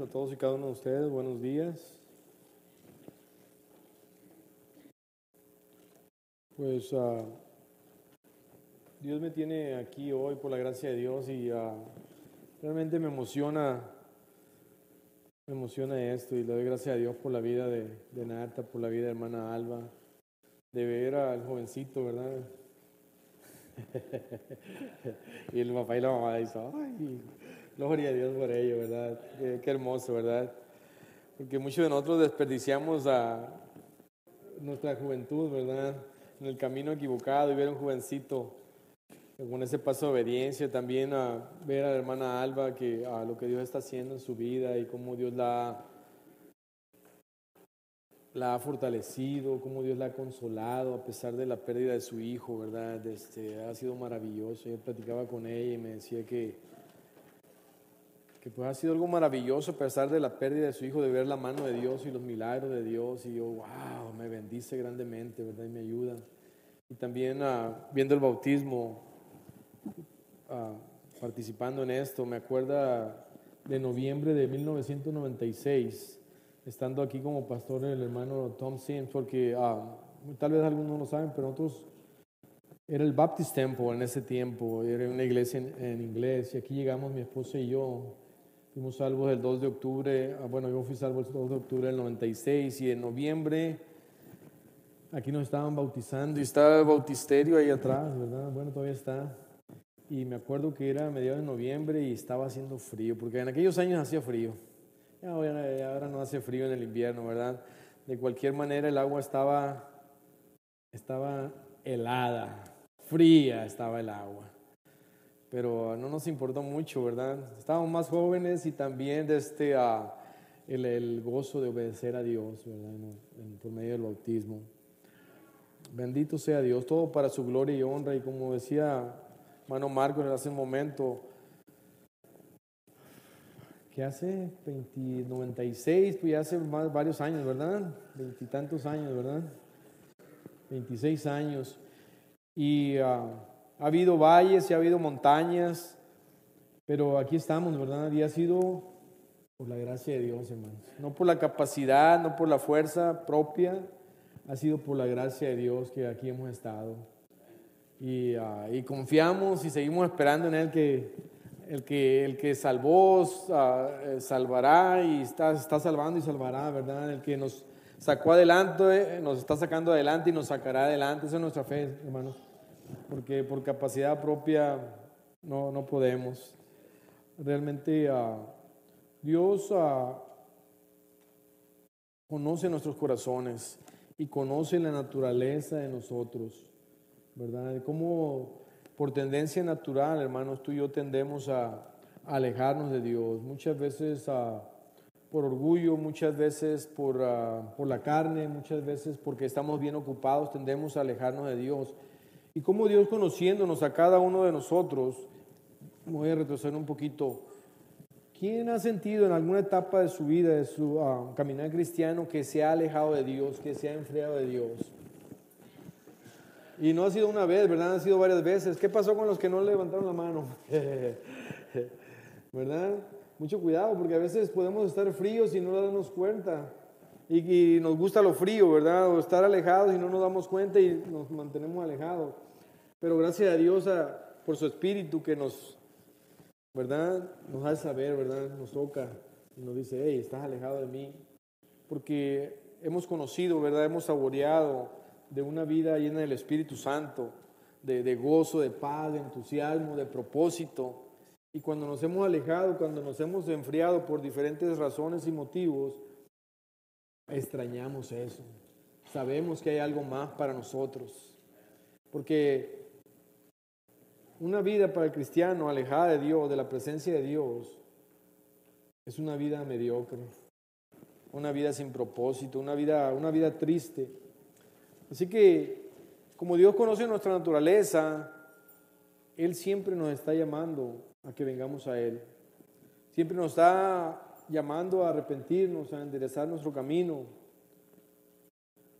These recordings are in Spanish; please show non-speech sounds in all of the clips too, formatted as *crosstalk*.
a todos y cada uno de ustedes. Buenos días. Pues ah, Dios me tiene aquí hoy por la gracia de Dios y ah, realmente me emociona, me emociona esto y le doy gracias a Dios por la vida de, de Nata, por la vida de hermana Alba, de ver al jovencito, ¿verdad? *laughs* y el papá y la mamá dicen, ay, gloria a Dios por ello, ¿verdad? Qué, hermoso, ¿verdad? Porque muchos de nosotros desperdiciamos a nuestra juventud, ¿verdad? En el camino equivocado y ver a un jovencito con ese paso de obediencia, también a ver a la hermana Alba que a lo que Dios está haciendo en su vida y cómo Dios la la ha fortalecido, cómo Dios la ha consolado a pesar de la pérdida de su hijo, ¿verdad? Este, ha sido maravilloso. Yo platicaba con ella y me decía que, que pues ha sido algo maravilloso a pesar de la pérdida de su hijo, de ver la mano de Dios y los milagros de Dios. Y yo, wow, me bendice grandemente, ¿verdad? Y me ayuda. Y también ah, viendo el bautismo, ah, participando en esto, me acuerda de noviembre de 1996 estando aquí como pastor el hermano Tom Sims, porque ah, tal vez algunos no saben, pero nosotros era el Baptist Temple en ese tiempo, era una iglesia en, inglés, y aquí llegamos mi esposa y yo, fuimos salvos el 2 de octubre, ah, bueno, yo fui salvo el 2 de octubre del 96, y en noviembre aquí nos estaban bautizando, y estaba el bautisterio ahí atrás, ¿verdad? Bueno, todavía está. Y me acuerdo que era mediados de noviembre y estaba haciendo frío, porque en aquellos años hacía frío. Ahora no hace frío en el invierno, ¿verdad? De cualquier manera el agua estaba, estaba helada, fría estaba el agua. Pero no nos importó mucho, ¿verdad? Estábamos más jóvenes y también de este, uh, el, el, gozo de obedecer a Dios, ¿verdad? por medio del bautismo. Bendito sea Dios, todo para su gloria y honra. Y como decía hermano Marcos hace un momento, que hace 20, 96, pues ya hace más, varios años, ¿verdad? Veintitantos años, ¿verdad? 26 años. Y ah, ha habido valles y ha habido montañas, pero aquí estamos, ¿verdad? Y ha sido por la gracia de Dios, hermanos. No por la capacidad, no por la fuerza propia, ha sido por la gracia de Dios que aquí hemos estado. Y, ah, confiamos y seguimos esperando en Él que el que, el que salvó, uh, salvará y está, está salvando y salvará, ¿verdad? El que nos sacó adelante, nos está sacando adelante y nos sacará adelante. Esa es nuestra fe, hermanos. Porque por capacidad propia no, no podemos. Realmente uh, Dios uh, conoce nuestros corazones y conoce la naturaleza de nosotros, ¿verdad? Cómo por tendencia natural, hermanos, tú y yo tendemos a, alejarnos de Dios, muchas veces por orgullo, muchas veces por, por, la carne, muchas veces porque estamos bien ocupados, tendemos a alejarnos de Dios. Y como Dios conociéndonos a cada uno de nosotros, voy a retroceder un poquito, ¿quién ha sentido en alguna etapa de su vida, de su ah, caminar cristiano, que se ha alejado de Dios, que se ha enfriado de Dios? Y no ha sido una vez, ¿verdad? Han sido varias veces. ¿Qué pasó con los que no levantaron la mano? *laughs* ¿Verdad? Mucho cuidado, porque a veces podemos estar fríos y no darnos cuenta. Y, nos gusta lo frío, ¿verdad? O estar alejados y no nos damos cuenta y nos mantenemos alejados. Pero gracias a Dios por su espíritu que nos, ¿verdad? Nos hace saber, ¿verdad? Nos toca y nos dice, hey, estás alejado de mí. Porque hemos conocido, ¿verdad? Hemos saboreado de una vida llena del Espíritu Santo, de, gozo, de paz, de entusiasmo, de propósito. Y cuando nos hemos alejado, cuando nos hemos enfriado por diferentes razones y motivos, extrañamos eso. Sabemos que hay algo más para nosotros. Porque una vida para el cristiano alejada de Dios, de la presencia de Dios, es una vida mediocre, una vida sin propósito, una vida, una vida triste. Así que, como Dios conoce nuestra naturaleza, Él siempre nos está llamando a que vengamos a Él. Siempre nos está llamando a arrepentirnos, a enderezar nuestro camino,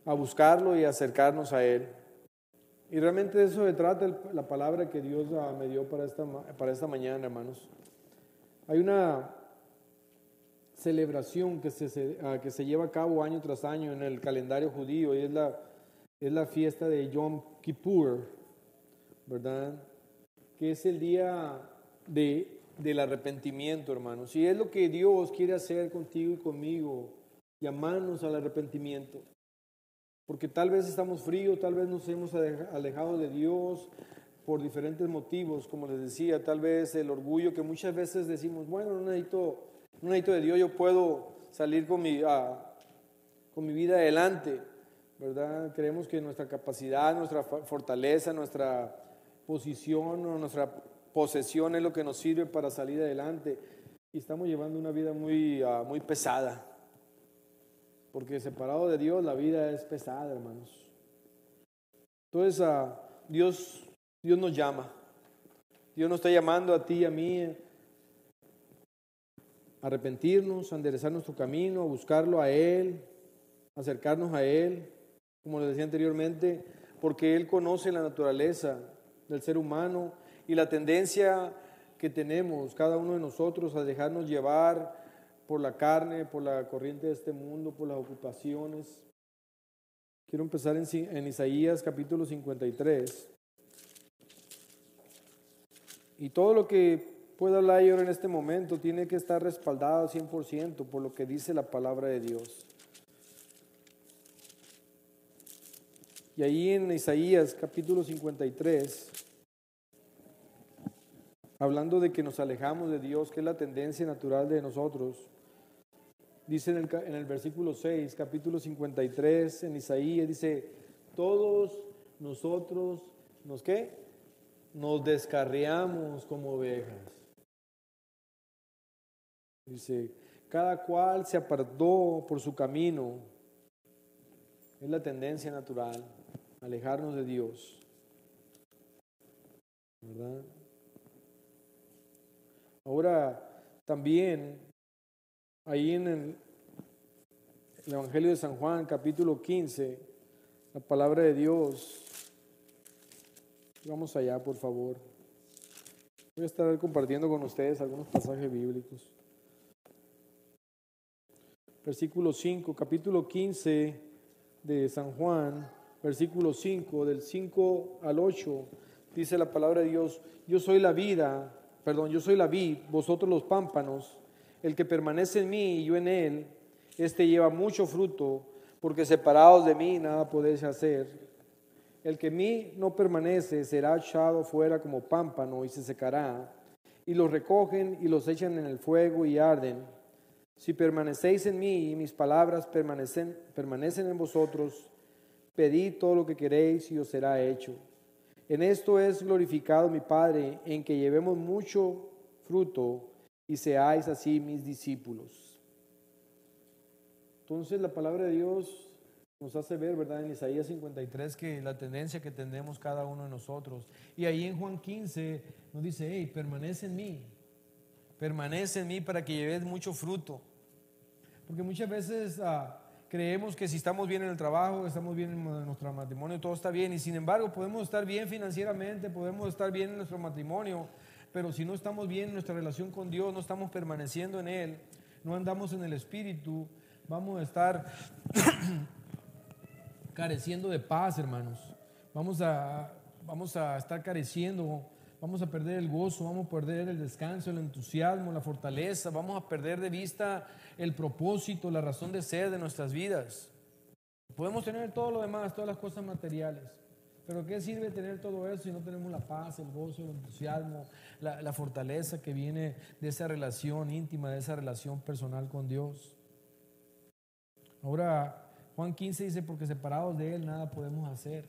a buscarlo y acercarnos a Él. Y realmente de eso se trata la palabra que Dios me dio para esta, para esta mañana, hermanos. Hay una, celebración que se, ah, que se lleva a cabo año tras año en el calendario judío y es la, es la fiesta de Yom Kippur, ¿verdad? Que es el día de, del arrepentimiento, hermanos. Y es lo que Dios quiere hacer contigo y conmigo, llamarnos al arrepentimiento. Porque tal vez estamos fríos, tal vez nos hemos alejado de Dios por diferentes motivos, como les decía, tal vez el orgullo que muchas veces decimos, bueno, no necesito un necesito de Dios, yo puedo salir con mi, ah, con mi vida adelante, ¿verdad? Creemos que nuestra capacidad, nuestra fortaleza, nuestra posición o nuestra posesión es lo que nos sirve para salir adelante. Y estamos llevando una vida muy, ah, muy pesada. Porque separado de Dios la vida es pesada, hermanos. Entonces, uh, Dios, Dios nos llama. Dios nos está llamando a ti y a mí arrepentirnos, a enderezar nuestro camino, a buscarlo a Él, acercarnos a Él, como les decía anteriormente, porque Él conoce la naturaleza del ser humano y la tendencia que tenemos cada uno de nosotros a dejarnos llevar por la carne, por la corriente de este mundo, por las ocupaciones. Quiero empezar en, en Isaías capítulo 53. Y todo lo que puedo hablar yo en este momento tiene que estar respaldado 100% por lo que dice la palabra de Dios. Y ahí en Isaías capítulo 53, hablando de que nos alejamos de Dios, que es la tendencia natural de nosotros, dice en el, en el versículo 6, capítulo 53, en Isaías, dice, todos nosotros, ¿nos qué? Nos descarriamos como ovejas. Dice, cada cual se apartó por su camino. Es la tendencia natural, alejarnos de Dios. ¿Verdad? Ahora, también, ahí en el, el Evangelio de San Juan, capítulo 15, la palabra de Dios. Vamos allá, por favor. Voy a estar compartiendo con ustedes algunos pasajes bíblicos versículo 5, capítulo 15 de San Juan, versículo 5, del 5 al 8, dice la palabra de Dios, yo soy la vida, perdón, yo soy la vid, vosotros los pámpanos, el que permanece en mí y yo en él, este lleva mucho fruto, porque separados de mí nada podéis hacer. El que en mí no permanece será echado fuera como pámpano y se secará, y los recogen y los echan en el fuego y arden. Si permanecéis en mí y mis palabras permanecen, permanecen en vosotros, pedid todo lo que queréis y os será hecho. En esto es glorificado mi Padre, en que llevemos mucho fruto y seáis así mis discípulos. Entonces la palabra de Dios nos hace ver, ¿verdad? En Isaías 53 que la tendencia que tenemos cada uno de nosotros. Y ahí en Juan 15 nos dice, hey, permanece en mí, permanece en mí para que lleves mucho fruto. Porque muchas veces ah, creemos que si estamos bien en el trabajo, estamos bien en nuestro matrimonio, todo está bien. Y sin embargo, podemos estar bien financieramente, podemos estar bien en nuestro matrimonio, pero si no estamos bien en nuestra relación con Dios, no estamos permaneciendo en Él, no andamos en el Espíritu, vamos a estar *clears throat* careciendo de paz, hermanos. Vamos a, vamos a estar careciendo vamos a perder el gozo, vamos a perder el descanso, el entusiasmo, la fortaleza, vamos a perder de vista el propósito, la razón de ser de nuestras vidas. Podemos tener todo lo demás, todas las cosas materiales, pero ¿qué sirve tener todo eso si no tenemos la paz, el gozo, el entusiasmo, la, fortaleza que viene de esa relación íntima, de esa relación personal con Dios? Ahora, Juan 15 dice, porque separados de Él nada podemos hacer.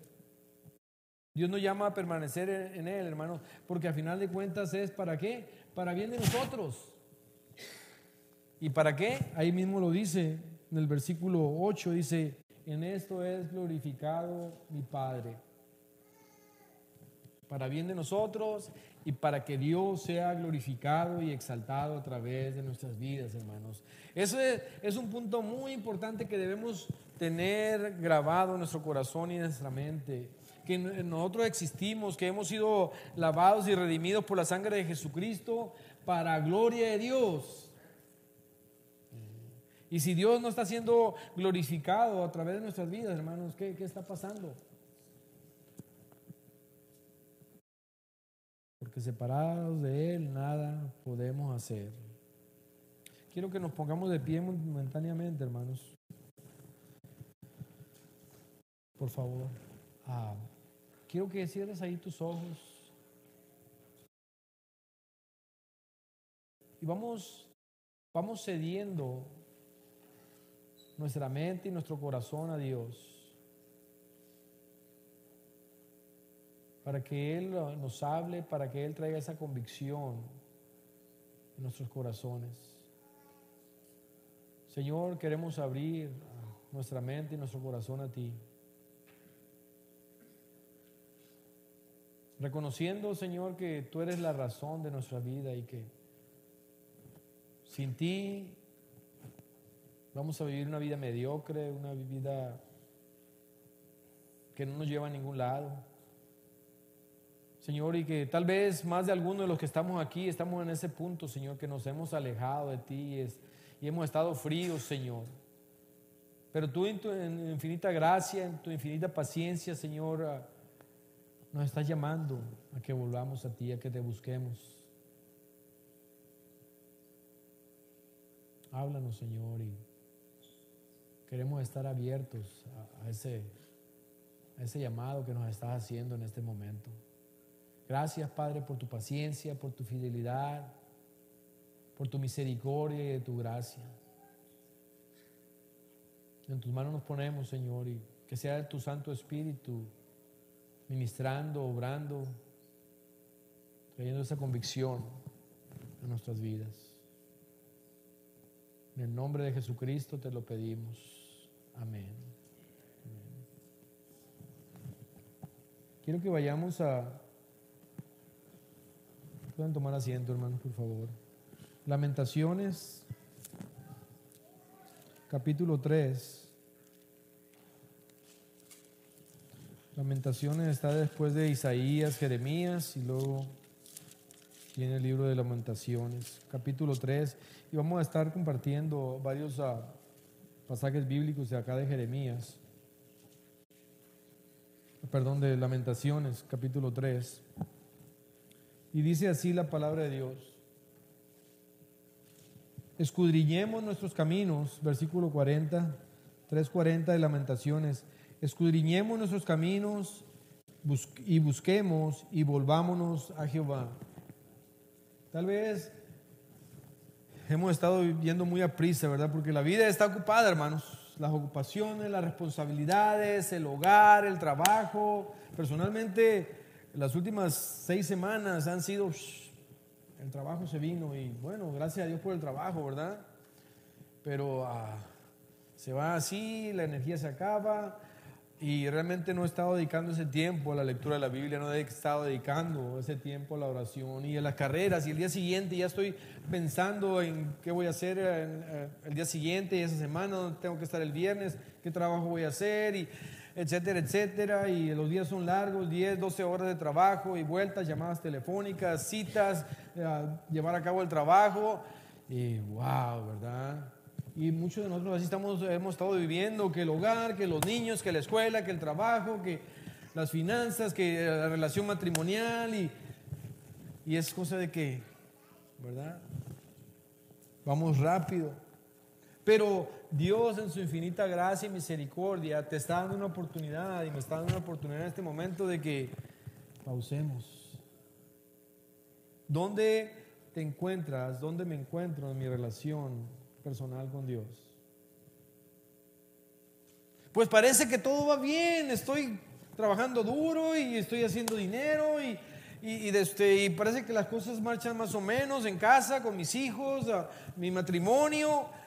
Dios nos llama a permanecer en Él, hermano, porque al final de cuentas es para qué? Para bien de nosotros. ¿Y para qué? Ahí mismo lo dice en el versículo 8, dice, en esto es glorificado mi Padre. Para bien de nosotros y para que Dios sea glorificado y exaltado a través de nuestras vidas, hermanos. Ese es un punto muy importante que debemos tener grabado en nuestro corazón y en nuestra mente que nosotros existimos, que hemos sido lavados y redimidos por la sangre de Jesucristo para gloria de Dios. Y si Dios no está siendo glorificado a través de nuestras vidas, hermanos, ¿qué, qué está pasando? Separados de Él nada podemos hacer. Quiero que nos pongamos de pie momentáneamente, hermanos. Por favor. Ah, quiero que cierres ahí tus ojos. Y vamos, vamos cediendo nuestra mente y nuestro corazón a Dios. Para que Él nos hable, para que Él traiga esa convicción en nuestros corazones. Señor, queremos abrir nuestra mente y nuestro corazón a ti. Reconociendo, Señor, que tú eres la razón de nuestra vida y que sin ti Vamos a vivir una vida mediocre, una vida que no nos lleva a ningún lado. Señor, y que tal vez más de algunos de los que estamos aquí estamos en ese punto, Señor, que nos hemos alejado de ti y hemos estado fríos, Señor. Pero tú en tu infinita gracia, en tu infinita paciencia, Señor, ah, nos estás llamando a que volvamos a ti, a que te busquemos. Háblanos, Señor, y Queremos estar abiertos a, ese, a ese llamado que nos estás haciendo en este momento. Gracias, Padre, por tu paciencia, por tu fidelidad, por tu misericordia y tu gracia. En tus manos nos ponemos, Señor, y que sea tu Santo Espíritu ministrando, obrando, trayendo esa convicción a nuestras vidas. En el nombre de Jesucristo te lo pedimos. Amén. Quiero que vayamos a... Pueden tomar asiento, hermanos, por favor. Lamentaciones, capítulo 3. Lamentaciones está después de Isaías, Jeremías y luego tiene el libro de Lamentaciones, capítulo 3. Y vamos a estar compartiendo varios... Uh, pasajes bíblicos de acá de Jeremías, perdón, de Lamentaciones, capítulo 3. Y dice así la palabra de Dios. Escudriñemos nuestros caminos, versículo 40, 3.40 de Lamentaciones. Escudriñemos nuestros caminos y busquemos y volvámonos a Jehová. Tal vez hemos estado viviendo muy a prisa, ¿verdad? Porque la vida está ocupada, hermanos. Las ocupaciones, las responsabilidades, el hogar, el trabajo. Personalmente, las últimas seis semanas han sido, el trabajo se vino y bueno, gracias a Dios por el trabajo, ¿verdad? Pero ah, se va así, la energía se acaba y realmente no he estado dedicando ese tiempo a la lectura de la Biblia, no he estado dedicando ese tiempo a la oración y a las carreras. Y el día siguiente ya estoy pensando en qué voy a hacer eh, el día siguiente esa semana, tengo que estar el viernes, qué trabajo voy a hacer, y etcétera, etcétera. Y los días son largos, 10, 12 horas de trabajo y vueltas, llamadas telefónicas, citas, eh, llevar a cabo el trabajo. Y wow, ¿verdad? Y muchos de nosotros así estamos, hemos estado viviendo, que el hogar, que los niños, que la escuela, que el trabajo, que las finanzas, que la relación matrimonial y, y es cosa de que, ¿verdad? Vamos rápido. Pero Dios en su infinita gracia y misericordia te está dando una oportunidad y me está dando una oportunidad en este momento de que pausemos. ¿Dónde te encuentras? ¿Dónde me encuentro en mi relación personal con Dios? Pues parece que todo va bien, estoy trabajando duro y estoy haciendo dinero y, este, parece que las cosas marchan más o menos en casa, con mis hijos, mi matrimonio.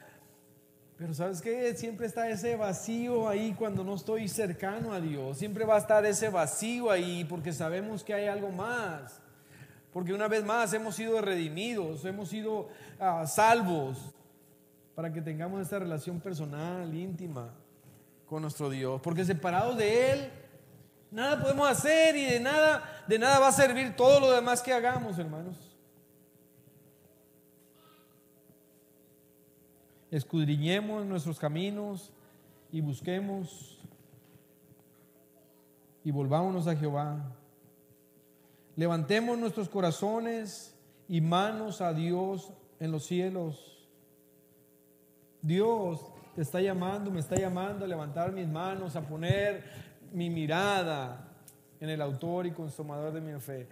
Pero sabes que siempre está ese vacío ahí cuando no estoy cercano a Dios. Siempre va a estar ese vacío ahí porque sabemos que hay algo más. Porque una vez más hemos sido redimidos, hemos sido ah, salvos para que tengamos esta relación personal, íntima con nuestro Dios. Porque separados de Él, nada podemos hacer y de nada, de nada va a servir todo lo demás que hagamos, hermanos. Escudriñemos nuestros caminos y busquemos y volvámonos a Jehová. Levantemos nuestros corazones y manos a Dios en los cielos. Dios te está llamando, me está llamando a levantar mis manos, a poner mi mirada en el autor y consumador de mi fe.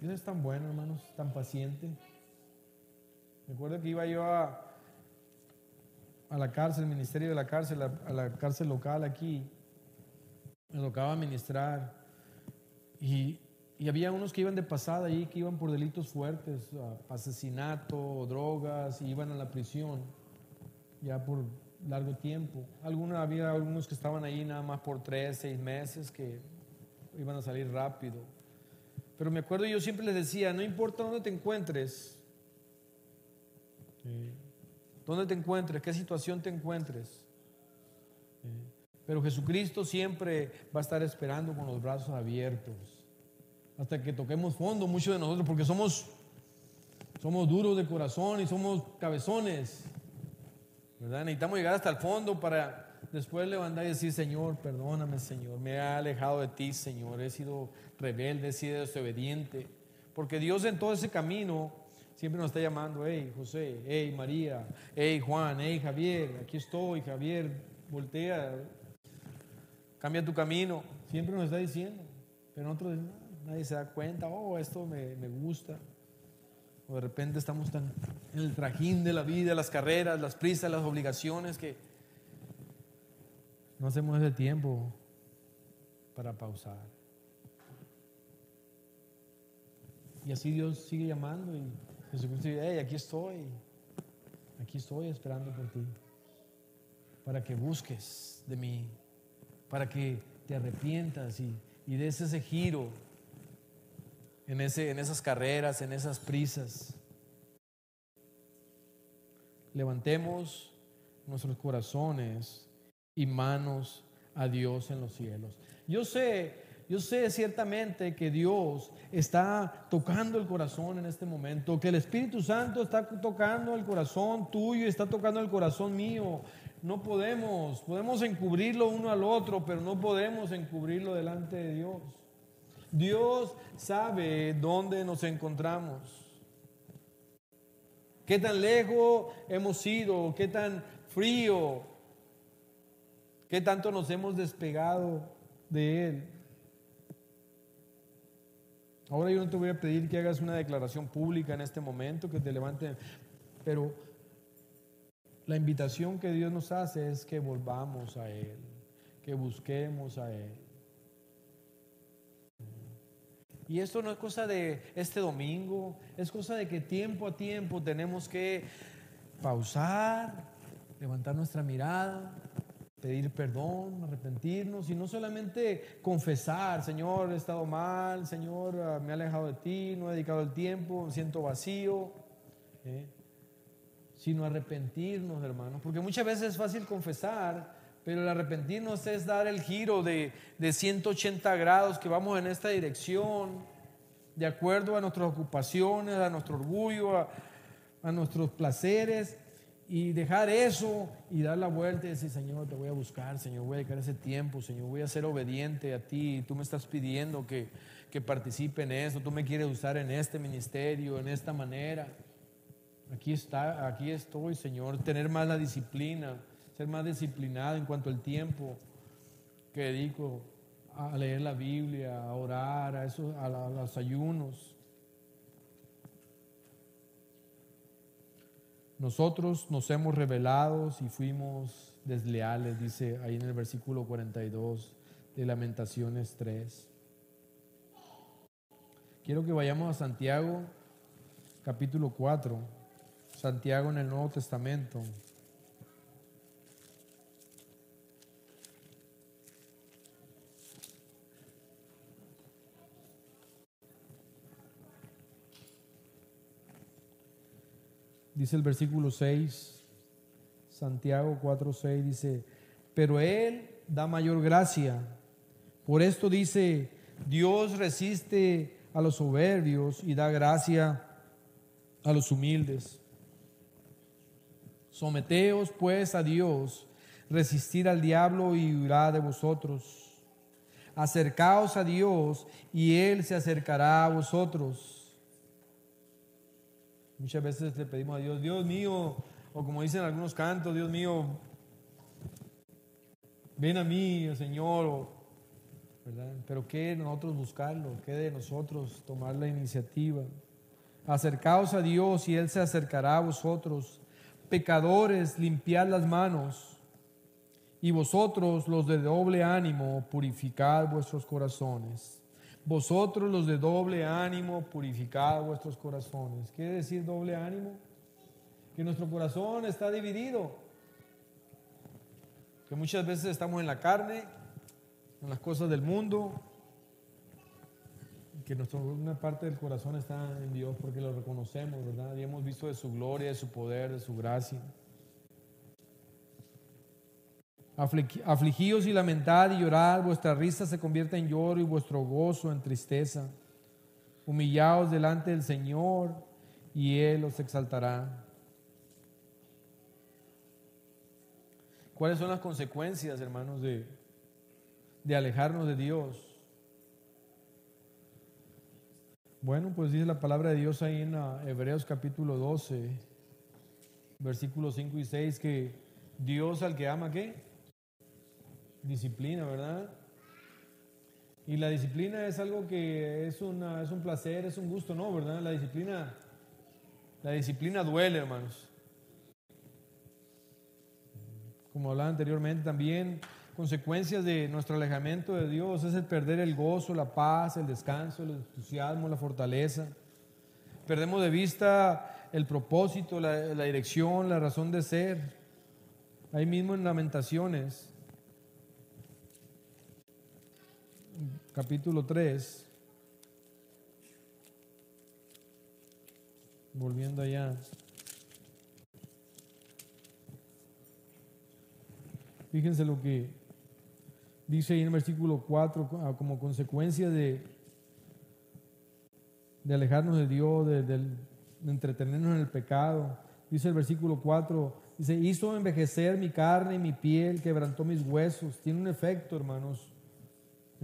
Dios es tan bueno, hermanos, tan paciente. Recuerdo que iba yo a, a la cárcel, el ministerio de la cárcel, a, la cárcel local aquí. Me tocaba ministrar. Y, y, había unos que iban de pasada ahí, que iban por delitos fuertes, asesinato, drogas, y iban a la prisión ya por largo tiempo. Algunos, había algunos que estaban ahí nada más por tres, seis meses, que iban a salir rápido. Pero me acuerdo, yo siempre les decía, no importa dónde te encuentres, dónde te encuentres, qué situación te encuentres, pero Jesucristo siempre va a estar esperando con los brazos abiertos hasta que toquemos fondo, muchos de nosotros, porque somos, somos duros de corazón y somos cabezones. Necesitamos llegar hasta el fondo para después levantar y decir, Señor, perdóname, Señor, me he alejado de ti, Señor, he sido rebelde, he sido desobediente. Porque Dios en todo ese camino siempre nos está llamando, hey José, hey María, hey Juan, hey Javier, aquí estoy, Javier, voltea, cambia tu camino. Siempre nos está diciendo, pero nosotros nadie se da cuenta, oh, esto me, me gusta. O de repente estamos tan en el trajín de la vida, las carreras, las prisas, las obligaciones que no hacemos ese tiempo para pausar. Y así Dios sigue llamando y Jesucristo hey, aquí estoy, aquí estoy esperando por ti, para que busques de mí, para que te arrepientas y, des ese giro en esas carreras, en esas prisas. Levantemos nuestros corazones y manos a Dios en los cielos. Yo sé, yo sé ciertamente que Dios está tocando el corazón en este momento, que el Espíritu Santo está tocando el corazón tuyo y está tocando el corazón mío. No podemos, podemos encubrirlo uno al otro, pero no podemos encubrirlo delante de Dios. Dios sabe dónde nos encontramos. Qué tan lejos hemos ido, qué tan frío, qué tanto nos hemos despegado de Él. Ahora yo no te voy a pedir que hagas una declaración pública en este momento, que te levanten, pero la invitación que Dios nos hace es que volvamos a Él, que busquemos a Él. Y esto no es cosa de este domingo, es cosa de que tiempo a tiempo tenemos que pausar, levantar nuestra mirada, pedir perdón, arrepentirnos y no solamente confesar, Señor, he estado mal, Señor, ah, me he alejado de ti, no he dedicado el tiempo, me siento vacío, ¿eh? sino arrepentirnos, hermanos, porque muchas veces es fácil confesar, pero el arrepentirnos es dar el giro de, de 180 grados que vamos en esta dirección, de acuerdo a nuestras ocupaciones, a nuestro orgullo, a, a nuestros placeres, y dejar eso y dar la vuelta y decir, Señor, te voy a buscar, Señor, voy a dedicar ese tiempo, Señor, voy a ser obediente a ti, tú me estás pidiendo que, que participe en eso, tú me quieres usar en este ministerio, en esta manera. Aquí está, aquí estoy, Señor, tener más la disciplina ser más disciplinado en cuanto al tiempo que dedico a leer la Biblia, a orar, a, eso, a, los ayunos. Nosotros nos hemos revelado y fuimos desleales, dice ahí en el versículo 42 de Lamentaciones 3. Quiero que vayamos a Santiago, capítulo 4, Santiago en el Nuevo Testamento. Dice el versículo 6, Santiago 4, 6 dice, pero Él da mayor gracia. Por esto dice, Dios resiste a los soberbios y da gracia a los humildes. Someteos pues a Dios, resistir al diablo y huirá de vosotros. Acercaos a Dios y Él se acercará a vosotros. Muchas veces le pedimos a Dios, Dios mío, o como dicen algunos cantos, Dios mío, ven a mí, Señor. Pero ¿qué de nosotros buscarlo? ¿Qué de nosotros tomar la iniciativa? Acercaos a Dios y Él se acercará a vosotros pecadores, limpiad las manos, y vosotros los de doble ánimo, purificad vuestros corazones. Vosotros los de doble ánimo, purificad vuestros corazones. ¿Quiere decir doble ánimo? Que nuestro corazón está dividido. Que muchas veces estamos en la carne, en las cosas del mundo, que nuestra, una parte del corazón está en Dios porque lo reconocemos, ¿verdad? Y hemos visto de su gloria, de su poder, de su gracia. Afligíos y lamentad y llorad, vuestra risa se convierte en lloro y vuestro gozo en tristeza. Humillaos delante del Señor y Él os exaltará. ¿Cuáles son las consecuencias, hermanos, de, de alejarnos de Dios? Bueno, pues dice la palabra de Dios ahí en ah, Hebreos capítulo 12, versículos 5 y 6, que Dios al que ama, ¿qué? Disciplina, ¿verdad? Y la disciplina es algo que es, una, es un placer, es un gusto, ¿no? ¿Verdad? La disciplina, la disciplina duele, hermanos. Como hablaba anteriormente también, consecuencias de nuestro alejamiento de Dios es el perder el gozo, la paz, el descanso, el entusiasmo, la fortaleza. Perdemos de vista el propósito, la, dirección, la razón de ser. Ahí mismo en Lamentaciones, capítulo 3, volviendo allá. Fíjense lo que dice ahí en el versículo 4, ah, como consecuencia de, de alejarnos de Dios, de, entretenernos en el pecado. Dice el versículo 4, dice, hizo envejecer mi carne y mi piel, quebrantó mis huesos. Tiene un efecto, hermanos,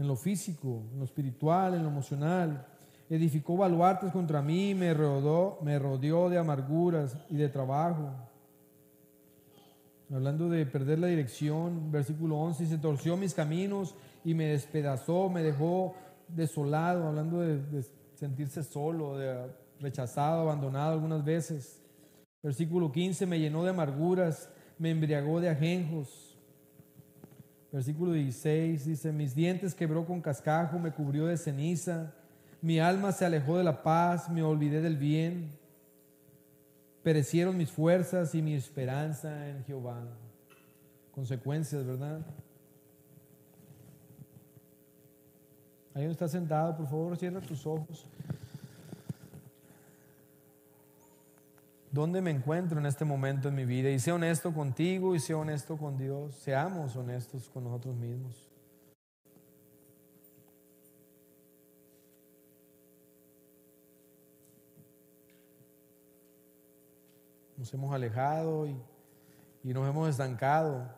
en lo físico, en lo espiritual, en lo emocional. Edificó baluartes contra mí, me rodeó, me rodeó de amarguras y de trabajo. Hablando de perder la dirección, versículo 11, se torció mis caminos y me despedazó, me dejó desolado, hablando de, sentirse solo, de rechazado, abandonado algunas veces. Versículo 15, me llenó de amarguras, me embriagó de ajenjos. Versículo 16 dice, mis dientes quebró con cascajo, me cubrió de ceniza, mi alma se alejó de la paz, me olvidé del bien. Perecieron mis fuerzas y mi esperanza en Jehová. Consecuencias, ¿verdad? Ahí donde estás sentado, por favor, cierra tus ojos. ¿Dónde me encuentro en este momento en mi vida? Y sea honesto contigo y sea honesto con Dios. Seamos honestos con nosotros mismos. nos hemos alejado y, nos hemos estancado.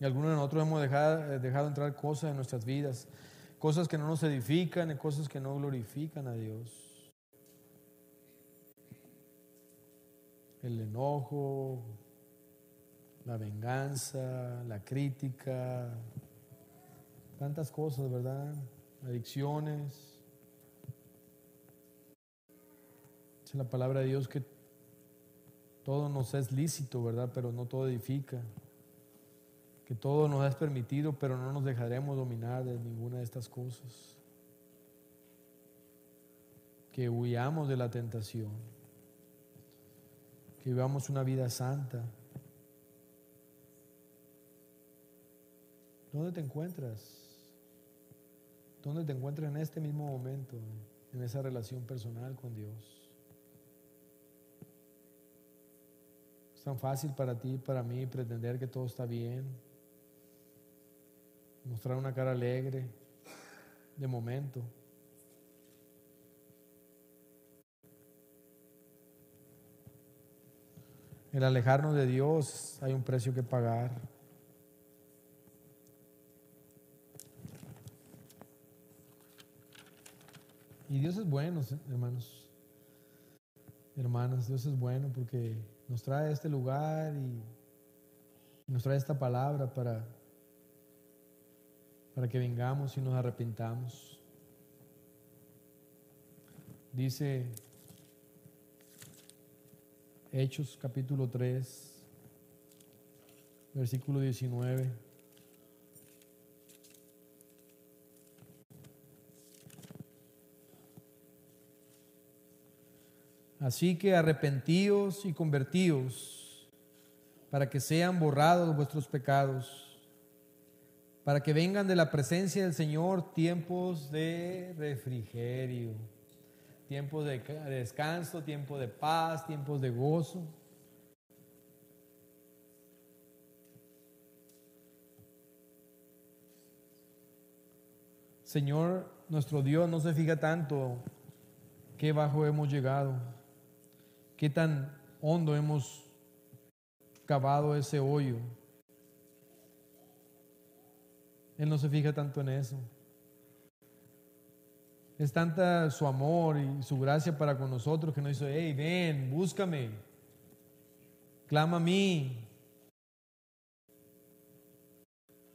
Y algunos de nosotros hemos dejado, dejado entrar cosas en nuestras vidas, cosas que no nos edifican y cosas que no glorifican a Dios. El enojo, la venganza, la crítica, tantas cosas, ¿verdad? Adicciones. Dice la palabra de Dios que todo nos es lícito, ¿verdad? Pero no todo edifica. Que todo nos es permitido, pero no nos dejaremos dominar de ninguna de estas cosas. Que huyamos de la tentación. Vivamos una vida santa. ¿Dónde te encuentras? ¿Dónde te encuentras en este mismo momento, en esa relación personal con Dios? tan fácil para ti, para mí, pretender que todo está bien, mostrar una cara alegre de momento. El alejarnos de Dios hay un precio que pagar. Y Dios es bueno, hermanos. Hermanas, Dios es bueno porque nos trae a este lugar y nos trae esta palabra para, para que vengamos y nos arrepintamos. Dice Hechos capítulo 3, versículo 19. Así que arrepentíos y convertíos para que sean borrados vuestros pecados, para que vengan de la presencia del Señor tiempos de refrigerio, tiempos de descanso, tiempos de paz, tiempos de gozo. Señor, nuestro Dios no se fija tanto qué bajo hemos llegado qué tan hondo hemos cavado ese hoyo. Él no se fija tanto en eso. Es tanta su amor y su gracia para con nosotros que nos dice, hey, ven, búscame, clama a mí.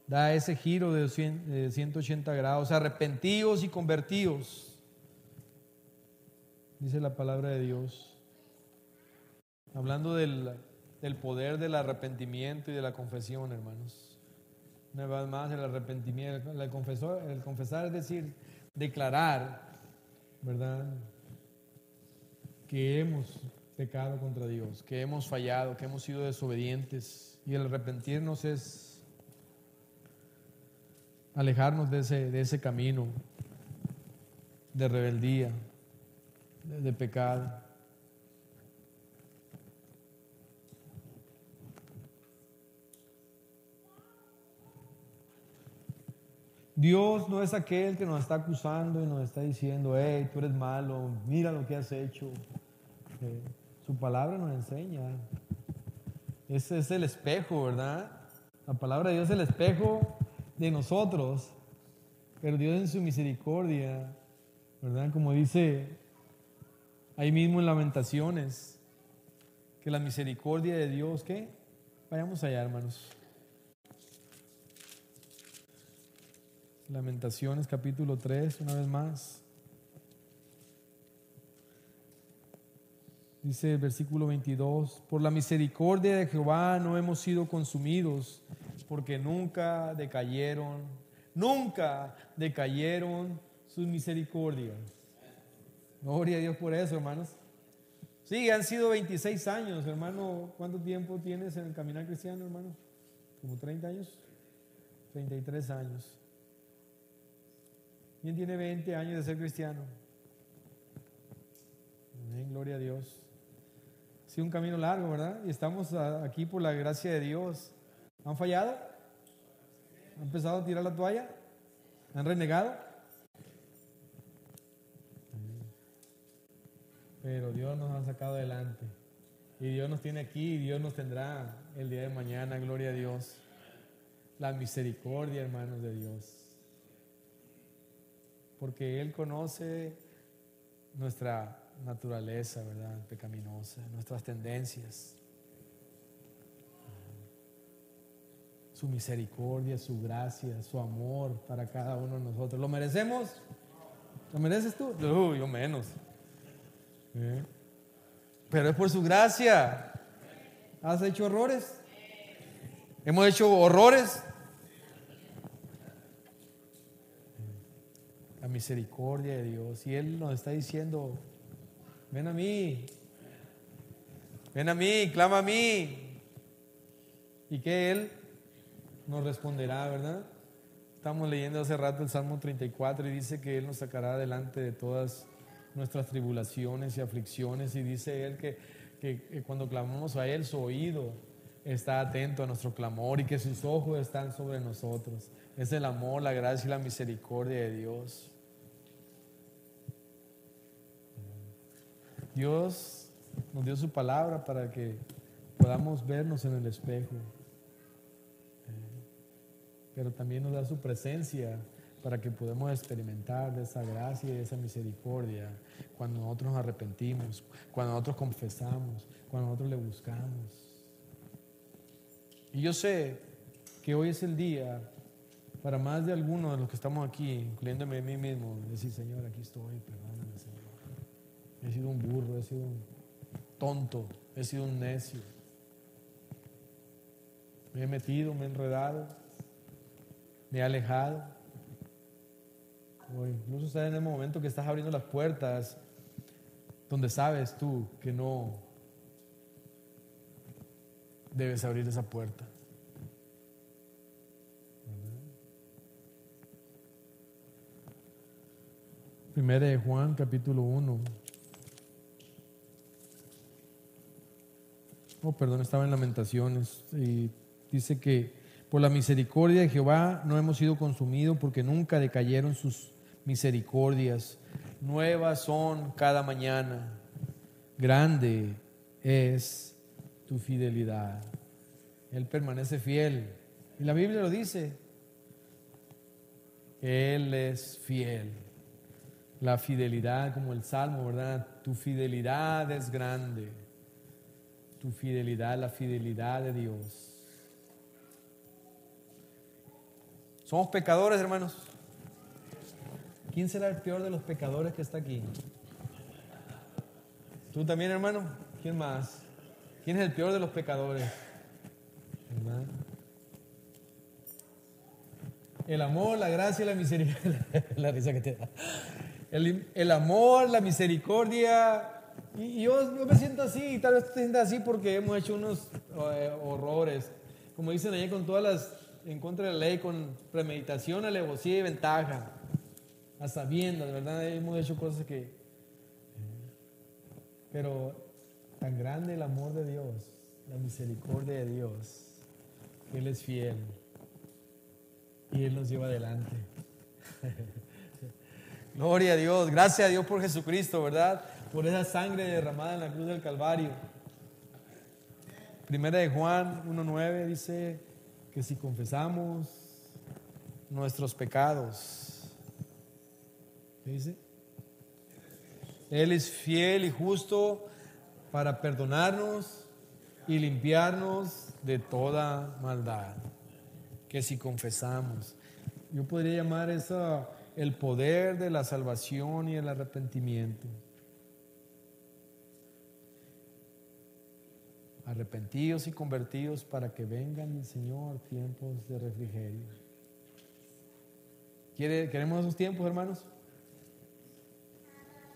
Da ese giro de 180 grados, arrepentidos y convertidos, dice la palabra de Dios. Hablando del, poder del arrepentimiento y de la confesión, hermanos. Una vez más, el arrepentimiento, el, confesor, el confesar es decir, declarar, ¿verdad? Que hemos pecado contra Dios, que hemos fallado, que hemos sido desobedientes. Y el arrepentirnos es alejarnos de ese, de ese camino de rebeldía, de pecado. Dios no es aquel que nos está acusando y nos está diciendo, hey, tú eres malo, mira lo que has hecho. Eh, su palabra nos enseña. Ese es el espejo, ¿verdad? La palabra de Dios es el espejo de nosotros. Pero Dios en su misericordia, ¿verdad? Como dice ahí mismo en Lamentaciones, que la misericordia de Dios, ¿qué? Vayamos allá, hermanos. Lamentaciones capítulo 3, una vez más. Dice el versículo 22, por la misericordia de Jehová no hemos sido consumidos, porque nunca decayeron, nunca decayeron sus misericordias. Gloria a Dios por eso, hermanos. Sí, han sido 26 años, hermano. ¿Cuánto tiempo tienes en el caminar cristiano, hermano? ¿Como 30 años? 33 años. ¿Quién tiene 20 años de ser cristiano? Amén, gloria a Dios. Ha sido un camino largo, ¿verdad? Y estamos aquí por la gracia de Dios. ¿Han fallado? ¿Han empezado a tirar la toalla? ¿Han renegado? Pero Dios nos ha sacado adelante. Y Dios nos tiene aquí y Dios nos tendrá el día de mañana, gloria a Dios. La misericordia, hermanos de Dios porque Él conoce nuestra naturaleza, ¿verdad? Pecaminosa, nuestras tendencias. Su misericordia, su gracia, su amor para cada uno de nosotros. ¿Lo merecemos? ¿Lo mereces tú? yo menos. ¿Eh? Pero es por su gracia. ¿Has hecho horrores? ¿Hemos hecho horrores? Misericordia de Dios. Y Él nos está diciendo, ven a mí, ven a mí, clama a mí. Y que Él nos responderá, ¿verdad? Estamos leyendo hace rato el Salmo 34 y dice que Él nos sacará adelante de todas nuestras tribulaciones y aflicciones. Y dice Él que, que cuando clamamos a Él, su oído está atento a nuestro clamor y que sus ojos están sobre nosotros. Es el amor, la gracia y la misericordia de Dios. Dios nos dio su palabra para que podamos vernos en el espejo. Eh, pero también nos da su presencia para que podamos experimentar esa gracia y esa misericordia cuando nosotros nos arrepentimos, cuando nosotros confesamos, cuando nosotros le buscamos. Y yo sé que hoy es el día para más de algunos de los que estamos aquí, incluyéndome a mí mismo, decir, Señor, aquí estoy, Señor. He sido un burro, he sido un tonto, he sido un necio. Me he metido, me he enredado, me he alejado. O incluso estás en el momento que estás abriendo las puertas donde sabes tú que no debes abrir esa puerta. Primera de Juan, capítulo 1. Oh, perdón, estaba en Lamentaciones y dice que por la misericordia de Jehová no hemos sido consumidos porque nunca decayeron sus misericordias. Nuevas son cada mañana. Grande es tu fidelidad. Él permanece fiel. Y la Biblia lo dice. Él es fiel la fidelidad, como el Salmo, ¿verdad? Tu fidelidad es grande. Tu fidelidad, la fidelidad de Dios. Somos pecadores, hermanos. ¿Quién será el peor de los pecadores que está aquí? ¿Tú también, hermano? ¿Quién más? ¿Quién es el peor de los pecadores? El amor, la gracia la misericordia. *laughs* la risa que te da el, amor, la misericordia. Y, yo, me siento así, tal vez te sientas así porque hemos hecho unos eh, horrores. Como dicen ahí con todas las, en contra de la ley, con premeditación, alevosía y ventaja. A sabiendas, verdad, hemos hecho cosas que... Pero tan grande el amor de Dios, la misericordia de Dios, Él es fiel y Él nos lleva adelante. *laughs* Gloria a Dios. Gracias a Dios por Jesucristo, ¿verdad? Por esa sangre derramada en la cruz del Calvario. Primera de Juan 1.9 dice que si confesamos nuestros pecados, ¿qué dice? Él es fiel y justo para perdonarnos y limpiarnos de toda maldad. Que si confesamos. Yo podría llamar esa el poder de la salvación y el arrepentimiento. Arrepentidos y convertidos para que vengan, Señor, tiempos de refrigerio. ¿Quiere, ¿Queremos esos tiempos, hermanos?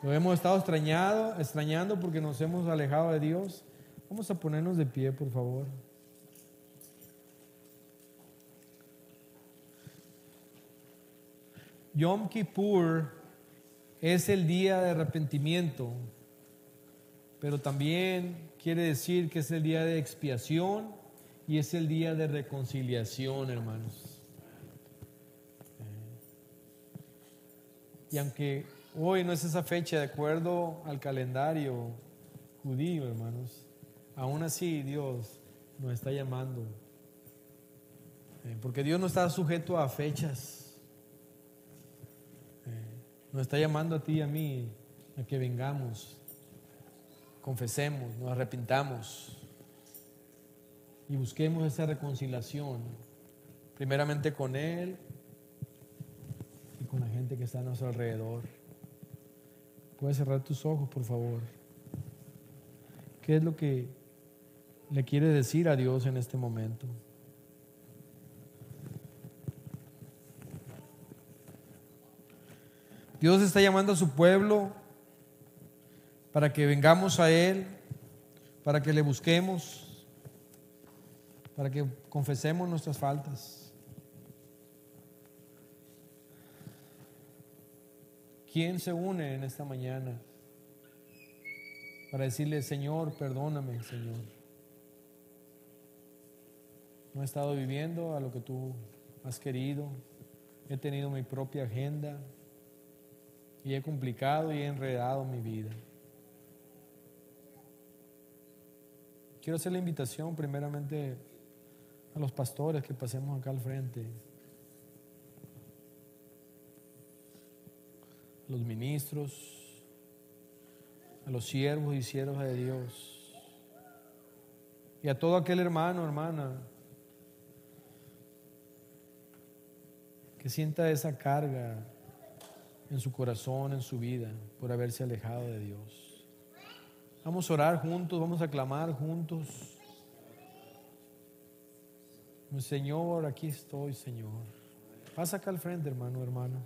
Lo hemos estado extrañado, extrañando porque nos hemos alejado de Dios. Vamos a ponernos de pie, por favor. Yom Kippur es el día de arrepentimiento, pero también quiere decir que es el día de expiación y es el día de reconciliación, hermanos. Y aunque hoy no es esa fecha de acuerdo al calendario judío, hermanos, aún así Dios nos está llamando. Eh, porque Dios no está sujeto a fechas. Nos está llamando a ti y a mí a que vengamos, confesemos, nos arrepintamos y busquemos esa reconciliación, primeramente con Él y con la gente que está a nuestro alrededor. Puedes cerrar tus ojos, por favor. ¿Qué es lo que le quiere decir a Dios en este momento? Dios está llamando a su pueblo para que vengamos a Él, para que le busquemos, para que confesemos nuestras faltas. ¿Quién se une en esta mañana para decirle, Señor, perdóname, Señor? No he estado viviendo a lo que tú has querido, he tenido mi propia agenda, y he complicado y he enredado mi vida. Quiero hacer la invitación primeramente a los pastores que pasemos acá al frente. A los ministros, a los siervos y siervas de Dios. Y a todo aquel hermano, hermana, que sienta esa carga en su corazón, en su vida, por haberse alejado de Dios. Vamos a orar juntos, vamos a clamar juntos. Señor, aquí estoy, Señor. Pasa acá al frente, hermano, hermano.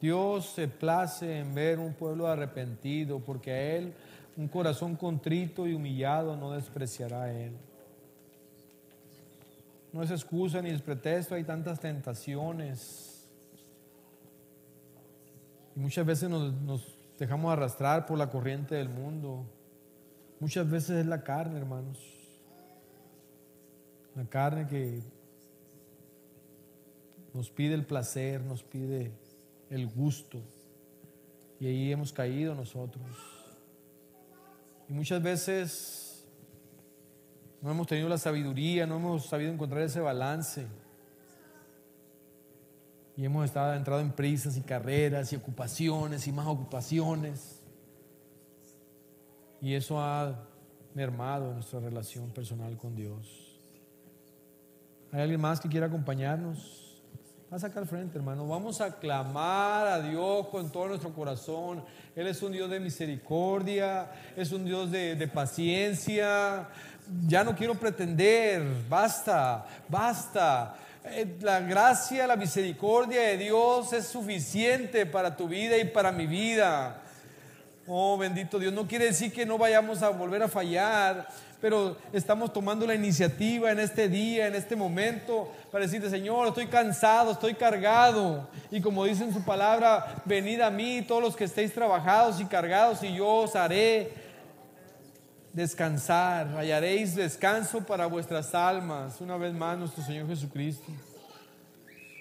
Dios se place en ver un pueblo arrepentido, porque a Él un corazón contrito y humillado no despreciará a Él. No es excusa ni es pretexto, hay tantas tentaciones. Y muchas veces nos dejamos arrastrar por la corriente del mundo. Muchas veces es la carne, hermanos. La carne que nos pide el placer, nos pide el gusto. Y ahí hemos caído nosotros. Y muchas veces no hemos tenido la sabiduría, no hemos sabido encontrar ese balance. Y hemos estado entrado en prisas y carreras y ocupaciones y más ocupaciones. Y eso ha mermado nuestra relación personal con Dios. ¿Hay alguien más que quiera acompañarnos? Pasa acá al frente, hermano. Vamos a clamar a Dios con todo nuestro corazón. Él es un Dios de misericordia, es un Dios de, de paciencia, ya no quiero pretender, basta, basta. Eh, la gracia, la misericordia de Dios es suficiente para tu vida y para mi vida. Oh, bendito Dios. No quiere decir que no vayamos a volver a fallar, pero estamos tomando la iniciativa en este día, en este momento, para decirte, Señor, estoy cansado, estoy cargado. Y como dice en su palabra, venid a mí todos los que estéis trabajados y cargados, y yo os haré descansar, hallaréis descanso para vuestras almas. Una vez más, nuestro Señor Jesucristo.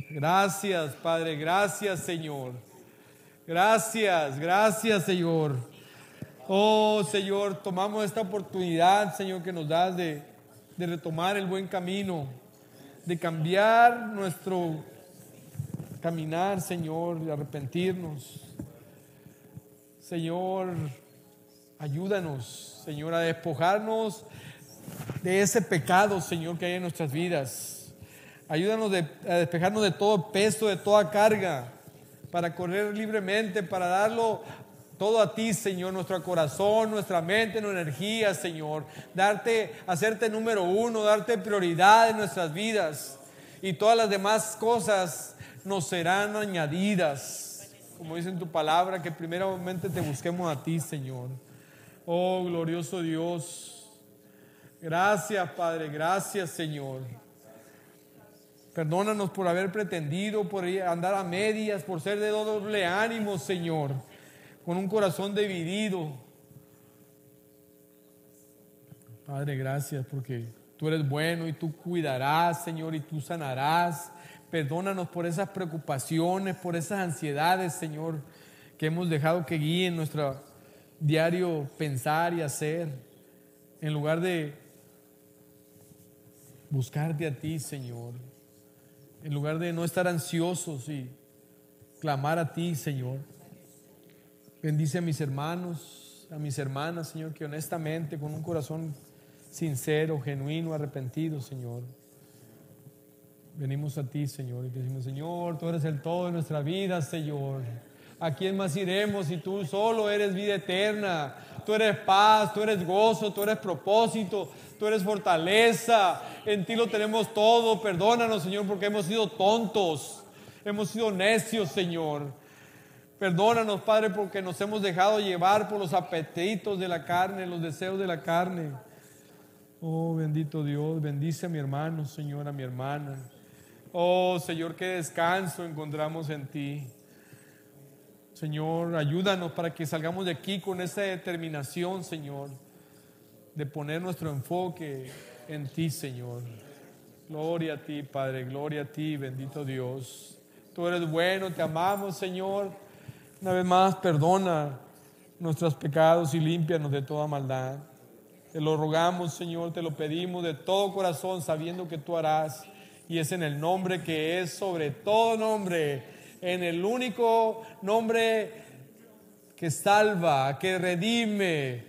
Gracias, Padre, gracias, Señor. Gracias, gracias, Señor. Oh, Señor, tomamos esta oportunidad, Señor, que nos das de, de retomar el buen camino, de cambiar nuestro caminar, Señor, de arrepentirnos. Señor, ayúdanos Señor, a despojarnos de ese pecado, Señor, que hay en nuestras vidas. Ayúdanos a despejarnos de todo peso, de toda carga, para correr libremente, para darlo todo a ti, Señor, nuestro corazón, nuestra mente, nuestra energía, Señor. Darte, hacerte número uno, darte prioridad en nuestras vidas. Y todas las demás cosas nos serán añadidas. Como dice en tu palabra, que primeramente te busquemos a ti, Señor. Oh, glorioso Dios. Gracias, Padre. Gracias, Señor. Perdónanos por haber pretendido, por andar a medias, por ser de doble ánimo, Señor, con un corazón dividido. Padre, gracias porque tú eres bueno y tú cuidarás, Señor, y tú sanarás. Perdónanos por esas preocupaciones, por esas ansiedades, Señor, que hemos dejado que guíen nuestra diario pensar y hacer, en lugar de buscarte a ti, Señor, en lugar de no estar ansiosos y clamar a ti, Señor. Bendice a mis hermanos, a mis hermanas, Señor, que honestamente, con un corazón sincero, genuino, arrepentido, Señor, venimos a ti, Señor, y te decimos, Señor, tú eres el todo de nuestra vida, Señor. ¿A quién más iremos si tú solo eres vida eterna? Tú eres paz, tú eres gozo, tú eres propósito, tú eres fortaleza. En ti lo tenemos todo. Perdónanos, Señor, porque hemos sido tontos. Hemos sido necios, Señor. Perdónanos, Padre, porque nos hemos dejado llevar por los apetitos de la carne, los deseos de la carne. Oh, bendito Dios, bendice a mi hermano, Señor, a mi hermana. Oh, Señor, qué descanso encontramos en ti. Señor, ayúdanos para que salgamos de aquí con esa determinación, Señor, de poner nuestro enfoque en ti, Señor. Gloria a ti, Padre, gloria a ti, bendito Dios. Tú eres bueno, te amamos, Señor. Una vez más, perdona nuestros pecados y límpianos de toda maldad. Te lo rogamos, Señor, te lo pedimos de todo corazón, sabiendo que tú harás. Y es en el nombre que es sobre todo nombre, en el único nombre que salva, que redime,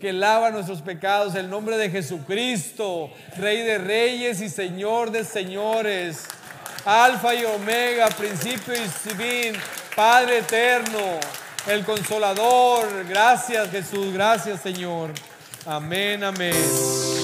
que lava nuestros pecados, el nombre de Jesucristo, Rey de reyes y Señor de señores, Alfa y Omega, principio y fin, Padre eterno, el consolador. Gracias Jesús, gracias Señor. Amén, amén.